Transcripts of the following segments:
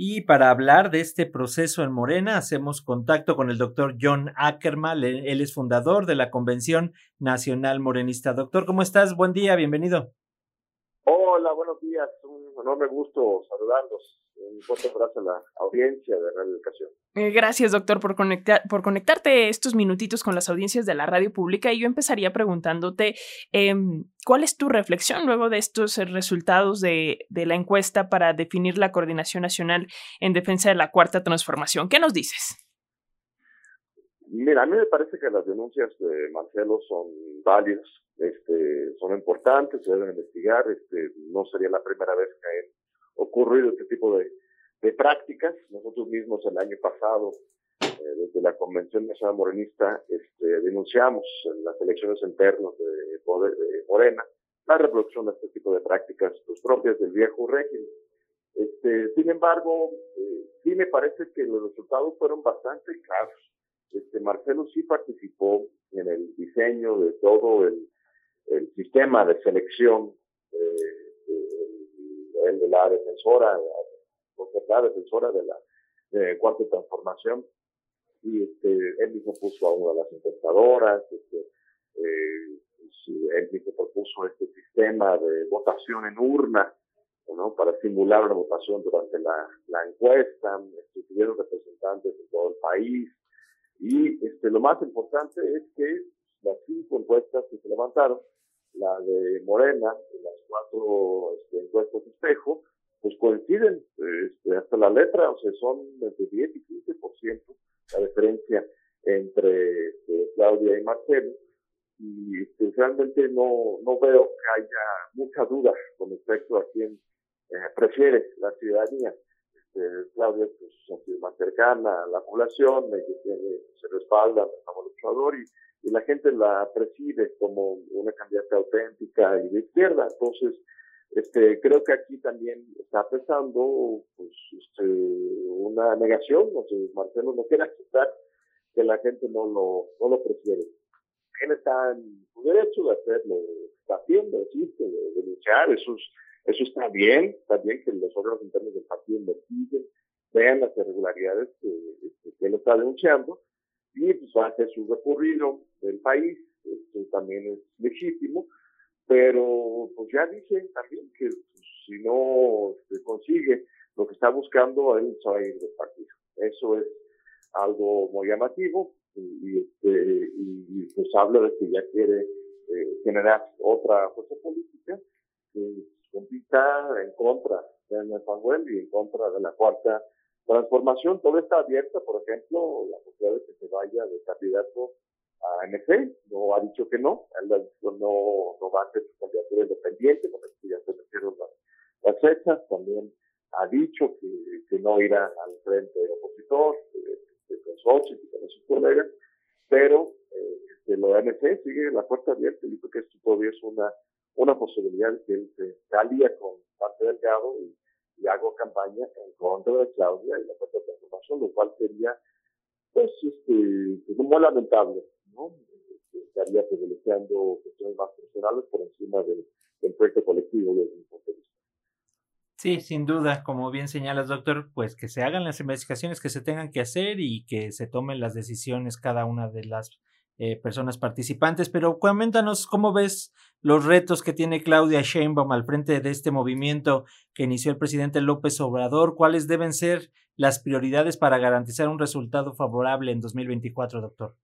Y para hablar de este proceso en Morena, hacemos contacto con el doctor John Ackerman. Él es fundador de la Convención Nacional Morenista. Doctor, ¿cómo estás? Buen día, bienvenido. Hola, buenos días. Un enorme gusto saludarlos. Un fuerte abrazo a la audiencia de Radio Educación. Eh, gracias, doctor, por, conectar, por conectarte estos minutitos con las audiencias de la radio pública. Y yo empezaría preguntándote, em, ¿cuál es tu reflexión luego de estos resultados de, de la encuesta para definir la coordinación nacional en defensa de la cuarta transformación? ¿Qué nos dices? Mira, a mí me parece que las denuncias de Marcelo son válidas, este, son importantes, se deben investigar, este, no sería la primera vez que ha ocurrido este tipo de, de prácticas. Nosotros mismos el año pasado, eh, desde la Convención Nacional Morenista, este, denunciamos en las elecciones internas de, de, Morena la reproducción de este tipo de prácticas pues, propias del viejo régimen. Este, sin embargo, eh, sí me parece que los resultados fueron bastante claros este, Marcelo sí participó en el diseño de todo el, el sistema de selección eh, de, de, la defensora, la defensora de la cuarta transformación, y este, él mismo puso a una de las encuestadoras, este, eh, él mismo propuso este sistema de votación en urna, ¿no? para simular una votación durante la, la encuesta, estuvieron representantes de todo el país, y este, lo más importante es que las cinco encuestas que se levantaron, la de Morena las cuatro este, encuestas de espejo, pues coinciden este, hasta la letra, o sea, son entre 10 y 15% la diferencia entre este, Claudia y Marcelo. Y este, realmente no, no veo que haya mucha duda con respecto a quién eh, prefiere la ciudadanía. Este, Claudia pues, sido más cercana a la población, se respalda como luchador y, y la gente la percibe como una candidata auténtica y de izquierda. Entonces, este, creo que aquí también está pensando pues, este, una negación, o sea, Marcelo no quiere aceptar que la gente no lo, no lo prefiere. Él está en su derecho de hacerlo, está haciendo, existe, de, de eso es eso está bien, está bien que los órganos internos del partido investiguen, vean las irregularidades que, que, él está denunciando y pues va a hacer su recorrido del país, esto también es legítimo, pero pues ya dice también que pues, si no se consigue lo que está buscando, él se va a ir del partido. Eso es algo muy llamativo y, este, y, pues habla de que ya quiere eh, generar otra fuerza política que compita en contra de Manuel y en contra de la cuarta transformación. Todo está abierto, por ejemplo, la posibilidad de que se vaya de candidato a MC, no ha dicho que no, él ha dicho no, no va a ser su candidatura independiente, porque ya se metieron las, las fechas, también ha dicho que, que no irá al frente opositor, de Sochi y con sus colegas, pero eh, de lo de MC sigue la puerta abierta y dijo que esto todavía es una una posibilidad que él se salía con parte Delgado y, y hago campaña en contra de Claudia y la cuarta transformación, lo cual sería, pues, este, muy lamentable, Estaría privilegiando cuestiones más personales por encima del, proyecto colectivo desde mi. Sí, sin duda, como bien señalas, doctor, pues que se hagan las investigaciones que se tengan que hacer y que se tomen las decisiones cada una de las eh, personas participantes, pero coméntanos cómo ves los retos que tiene Claudia Sheinbaum al frente de este movimiento que inició el presidente López Obrador, cuáles deben ser las prioridades para garantizar un resultado favorable en 2024, doctor.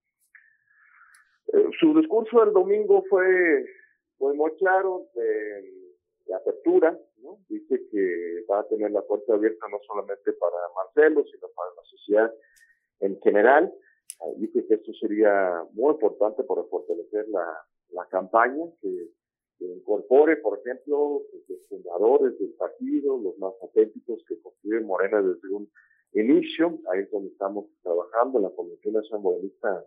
Su discurso del domingo fue, muy claro de, apertura, ¿no? dice que va a tener la puerta abierta no solamente para Marcelo, sino para la sociedad en general Dice que esto sería muy importante para fortalecer la, campaña, que, incorpore, por ejemplo, los fundadores del partido, los más auténticos que construyen Morena desde un inicio. Ahí es donde estamos trabajando en la Comisión Nacional Morenista,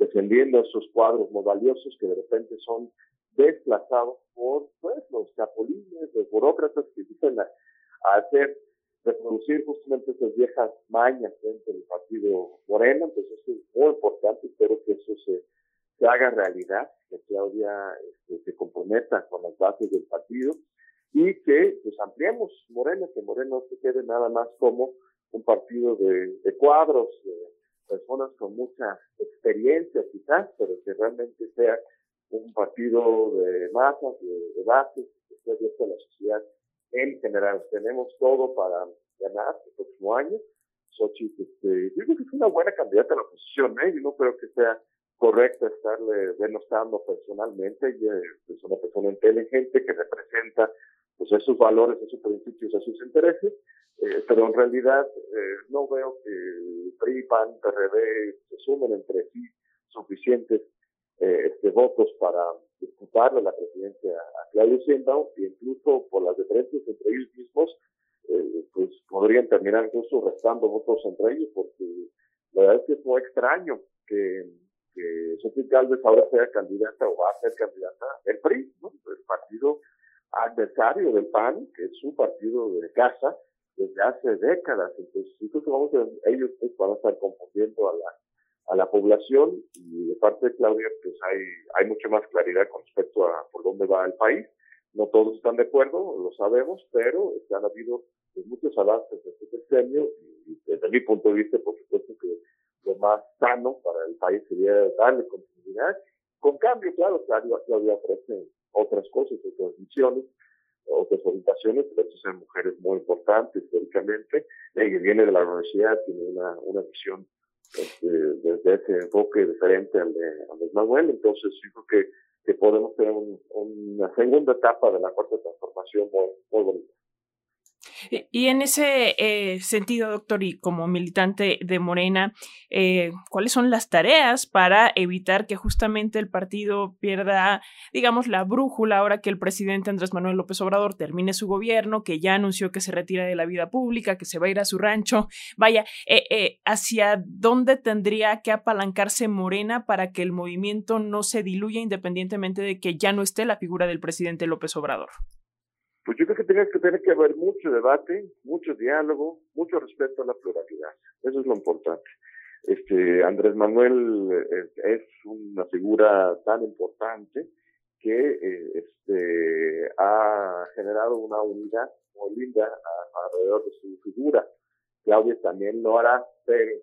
defendiendo esos cuadros valiosos que de repente son desplazados por pues, los capolines, los burócratas que dicen a hacer reproducir justamente esas viejas mañas dentro del partido Moreno, entonces eso es muy importante, espero que eso se, haga realidad, que Claudia este, se comprometa con las bases del partido y que pues ampliemos Morena, que Morena no se quede nada más como un partido de, cuadros, de personas con mucha experiencia quizás, pero que realmente sea un partido de masas, de debates, que esté abierto a la sociedad en general. Tenemos todo para ganar el próximo año. Xochitl, este, yo creo que es una buena candidata a la oposición, ¿eh? Yo no creo que sea correcto estarle denostando personalmente. Ella es una persona inteligente que representa pues esos valores, esos principios, esos intereses, eh, pero en realidad eh, no veo que el PRI, PAN, PRD se sumen entre sí suficientes eh, este, votos para disputarle la presidencia a Claudio Sheinbaum e incluso por las diferencias entre ellos mismos, pues podrían terminar incluso restando votos entre ellos, porque la verdad es que muy extraño que, que Sofía Galvez ahora sea candidata o va a ser candidata del PRI, el partido adversario del PAN, que es su partido de casa, desde hace décadas. Entonces, creo que vamos a, ellos pues, van a estar confundiendo a la, a la población y de parte de Claudia, pues hay, hay mucha más claridad con respecto a por dónde va el país. No todos están de acuerdo, lo sabemos, pero han habido pues, muchos avances en este sexenio y desde mi punto de vista, por supuesto que lo más sano para el país sería darle continuidad. Con cambio, claro, Claudia, ofrece otras cosas, otras otras orientaciones, pero son mujeres muy importantes históricamente. Ella viene de la universidad, tiene una, una visión este, desde ese enfoque diferente al de, al Manuel, entonces yo creo que, que podemos tener una segunda etapa de la cuarta transformación muy, muy bonita. Y en ese eh, sentido, doctor, y como militante de Morena, eh, ¿cuáles son las tareas para evitar que justamente el partido pierda, digamos, la brújula ahora que el presidente Andrés Manuel López Obrador termine su gobierno, que ya anunció que se retira de la vida pública, que se va a ir a su rancho? Vaya, eh, ¿hacia dónde tendría que apalancarse Morena para que el movimiento no se diluya independientemente de que ya no esté la figura del presidente López Obrador? Pues yo creo que tiene que tener que haber mucho debate, mucho diálogo, mucho respeto a la pluralidad. Eso es lo importante. Este Andrés Manuel eh, es, una figura tan importante que eh, este, ha generado una unidad muy linda alrededor de su figura. Claudia también lo hará,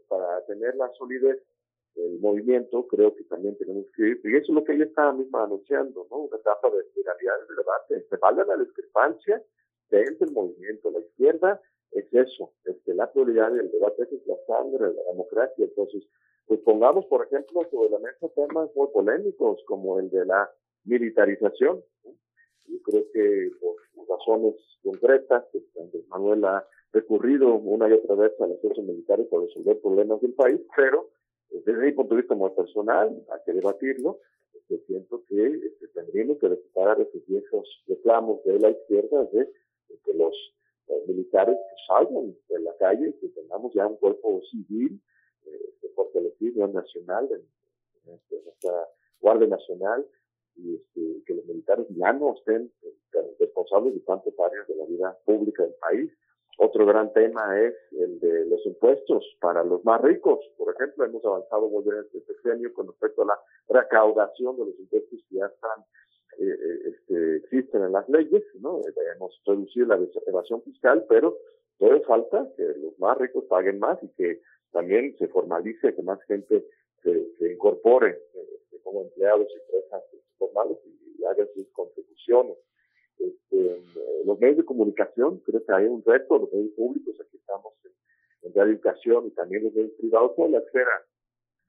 para tener la solidez el movimiento, creo que también tenemos que ir, y eso es lo que ella estaba misma anunciando, ¿no? Una etapa de pluralidad del debate. Se valga la discrepancia dentro del movimiento. La izquierda es eso, este, la pluralidad del debate es la sangre de la democracia. Entonces, pues pongamos, por ejemplo, sobre la mesa temas muy polémicos como el de la militarización. Yo creo que por razones concretas, pues, Manuel ha recurrido una y otra vez a las fuerzas militares para resolver problemas del país, pero desde mi punto de vista muy personal, hay que debatirlo, este, siento que este, tendríamos que recuperar esos viejos reclamos de la izquierda de, que los militares salgan de la calle y que tengamos ya un cuerpo civil eh, fortalecido nacional, en, este, nuestra Guardia Nacional, y este, que los militares ya no estén eh, responsables de tantas áreas de la vida pública del país. Otro gran tema es el de los impuestos para los más ricos. Por ejemplo, hemos avanzado muy bien este sexenio con respecto a la recaudación de los impuestos que ya están, eh, eh, este, existen en las leyes, ¿no? Debemos reducir la evasión fiscal, pero todavía falta que los más ricos paguen más y que también se formalice, que más gente se, incorpore este, como empleados y empresas formales y haga sus contribuciones este, los medios de comunicación, creo que hay un reto, los medios públicos, aquí estamos en, en educación y también los medios privados, toda la esfera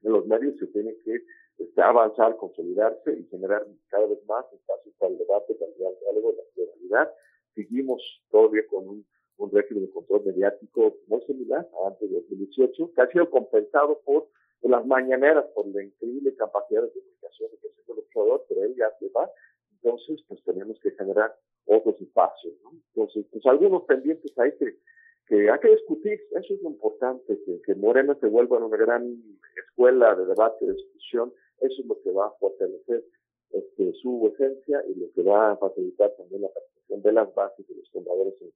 de los medios se tiene que este, avanzar, consolidarse y generar cada vez más espacios para el debate, para el diálogo, la pluralidad. Seguimos todavía con un, un régimen de control mediático muy similar a antes de 2018, que ha sido compensado por, las mañaneras, por la increíble capacidad de comunicación que tiene el observador, pero él ya se va entonces pues tenemos que generar otros espacios, ¿no? Entonces, pues algunos pendientes ahí que, que hay que discutir, eso es lo importante, que, que Morena se vuelva una gran escuela de debate, de discusión, eso es lo que va a fortalecer este, su esencia y lo que va a facilitar también la participación de las bases y los fundadores en.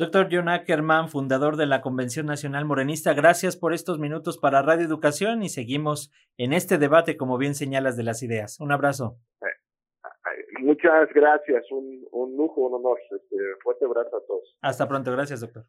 Doctor John Ackerman, fundador de la Convención Nacional Morenista, gracias por estos minutos para Radio Educación y seguimos en este debate, como bien señalas, de las ideas. Un abrazo. Muchas gracias, un, un lujo, un honor. Este, fuerte abrazo a todos. Hasta pronto, gracias, doctor.